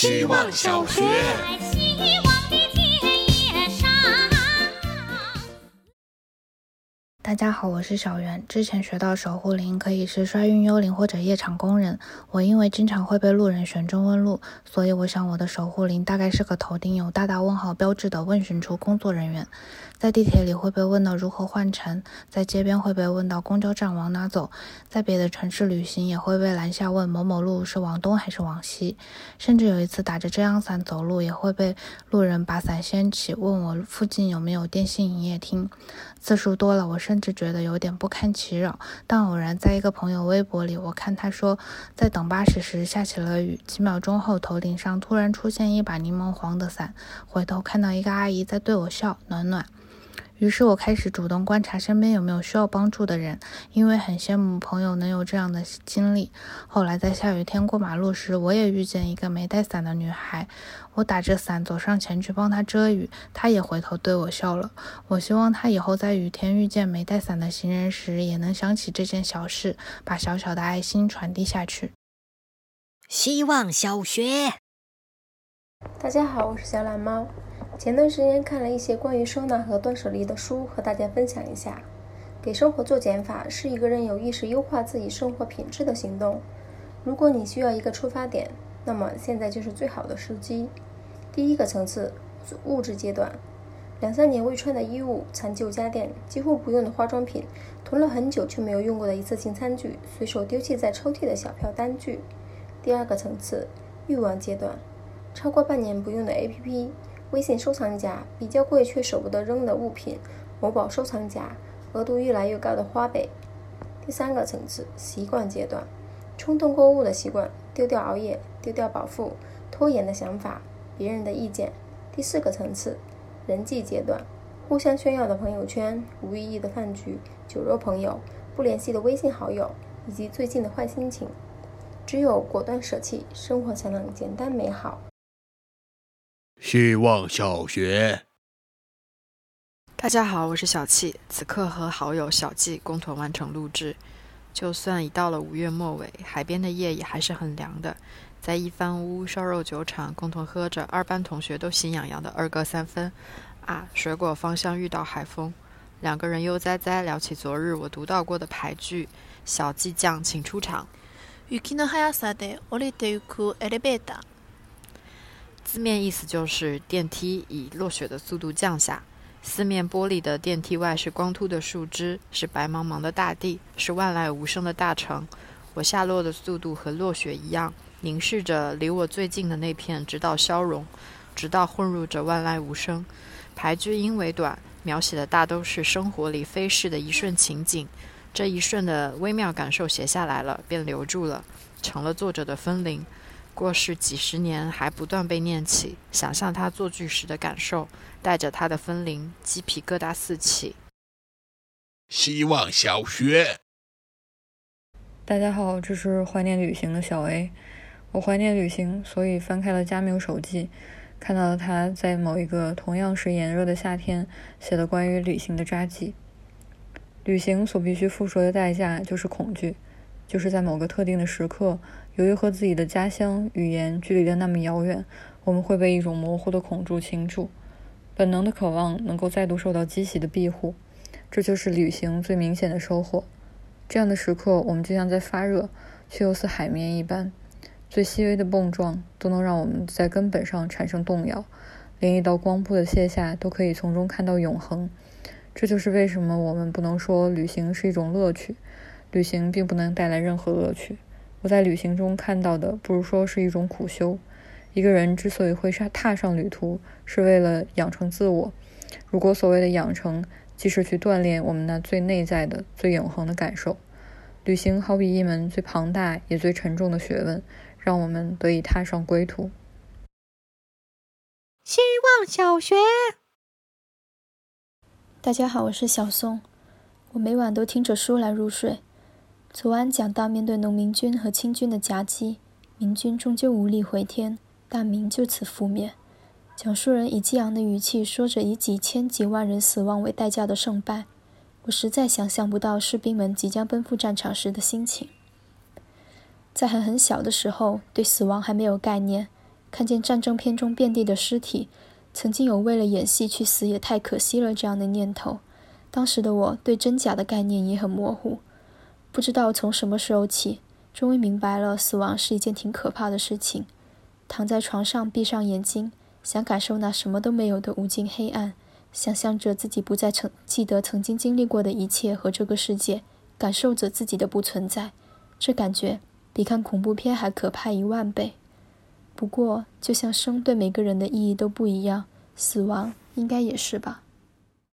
希望小学。大家好，我是小袁。之前学到守护灵可以是衰运幽灵或者夜场工人。我因为经常会被路人选中问路，所以我想我的守护灵大概是个头顶有大大问号标志的问询处工作人员。在地铁里会被问到如何换乘，在街边会被问到公交站往哪走，在别的城市旅行也会被拦下问某某路是往东还是往西。甚至有一次打着遮阳伞走路，也会被路人把伞掀起，问我附近有没有电信营业厅。次数多了，我甚至觉得有点不堪其扰。但偶然在一个朋友微博里，我看他说，在等巴士时下起了雨，几秒钟后头顶上突然出现一把柠檬黄的伞，回头看到一个阿姨在对我笑，暖暖。于是我开始主动观察身边有没有需要帮助的人，因为很羡慕朋友能有这样的经历。后来在下雨天过马路时，我也遇见一个没带伞的女孩，我打着伞走上前去帮她遮雨，她也回头对我笑了。我希望她以后在雨天遇见没带伞的行人时，也能想起这件小事，把小小的爱心传递下去。希望小学，大家好，我是小懒猫。前段时间看了一些关于收纳和断舍离的书，和大家分享一下。给生活做减法是一个人有意识优化自己生活品质的行动。如果你需要一个出发点，那么现在就是最好的时机。第一个层次，物质阶段，两三年未穿的衣物、残旧家电、几乎不用的化妆品、囤了很久却没有用过的一次性餐具、随手丢弃在抽屉的小票单据。第二个层次，欲望阶段，超过半年不用的 APP。微信收藏夹比较贵却舍不得扔的物品，某宝收藏夹额度越来越高的花呗。第三个层次习惯阶段，冲动购物的习惯，丢掉熬夜，丢掉饱腹，拖延的想法，别人的意见。第四个层次人际阶段，互相炫耀的朋友圈，无意义的饭局，酒肉朋友，不联系的微信好友，以及最近的坏心情。只有果断舍弃，生活才能简单美好。希望小学，大家好，我是小气，此刻和好友小季共同完成录制。就算已到了五月末尾，海边的夜也还是很凉的。在一番屋烧肉酒厂，共同喝着二班同学都心痒痒的二哥三分。啊，水果芳香遇到海风，两个人悠哉哉聊起昨日我读到过的牌剧。小季酱，请出场。字面意思就是电梯以落雪的速度降下。四面玻璃的电梯外是光秃的树枝，是白茫茫的大地，是万籁无声的大城。我下落的速度和落雪一样，凝视着离我最近的那片，直到消融，直到混入着万籁无声。排句因为短，描写的大都是生活里飞逝的一瞬情景。这一瞬的微妙感受写下来了，便留住了，成了作者的分灵。过世几十年，还不断被念起。想象他作剧时的感受，带着他的分灵，鸡皮疙瘩四起。希望小学，大家好，这是怀念旅行的小 A。我怀念旅行，所以翻开了加缪手记，看到了他在某一个同样是炎热的夏天写的关于旅行的札记。旅行所必须付出的代价就是恐惧，就是在某个特定的时刻。由于和自己的家乡语言距离的那么遥远，我们会被一种模糊的恐惧侵住，本能的渴望能够再度受到激起的庇护，这就是旅行最明显的收获。这样的时刻，我们就像在发热，却又似海绵一般，最细微的碰撞都能让我们在根本上产生动摇，连一道光波的卸下都可以从中看到永恒。这就是为什么我们不能说旅行是一种乐趣，旅行并不能带来任何乐趣。我在旅行中看到的，不如说是一种苦修。一个人之所以会上踏上旅途，是为了养成自我。如果所谓的养成，即是去锻炼我们那最内在的、最永恒的感受。旅行好比一门最庞大也最沉重的学问，让我们得以踏上归途。希望小学，大家好，我是小松。我每晚都听着书来入睡。昨晚讲到，面对农民军和清军的夹击，明军终究无力回天，大明就此覆灭。讲述人以激昂的语气说着以几千几万人死亡为代价的胜败，我实在想象不到士兵们即将奔赴战场时的心情。在很很小的时候，对死亡还没有概念，看见战争片中遍地的尸体，曾经有为了演戏去死也太可惜了这样的念头。当时的我对真假的概念也很模糊，不知道从什么时候起，终于明白了死亡是一件挺可怕的事情。躺在床上，闭上眼睛，想感受那什么都没有的无尽黑暗，想象着自己不再曾记得曾经经历过的一切和这个世界，感受着自己的不存在，这感觉比看恐怖片还可怕一万倍。不过，就像生对每个人的意义都不一样，死亡应该也是吧。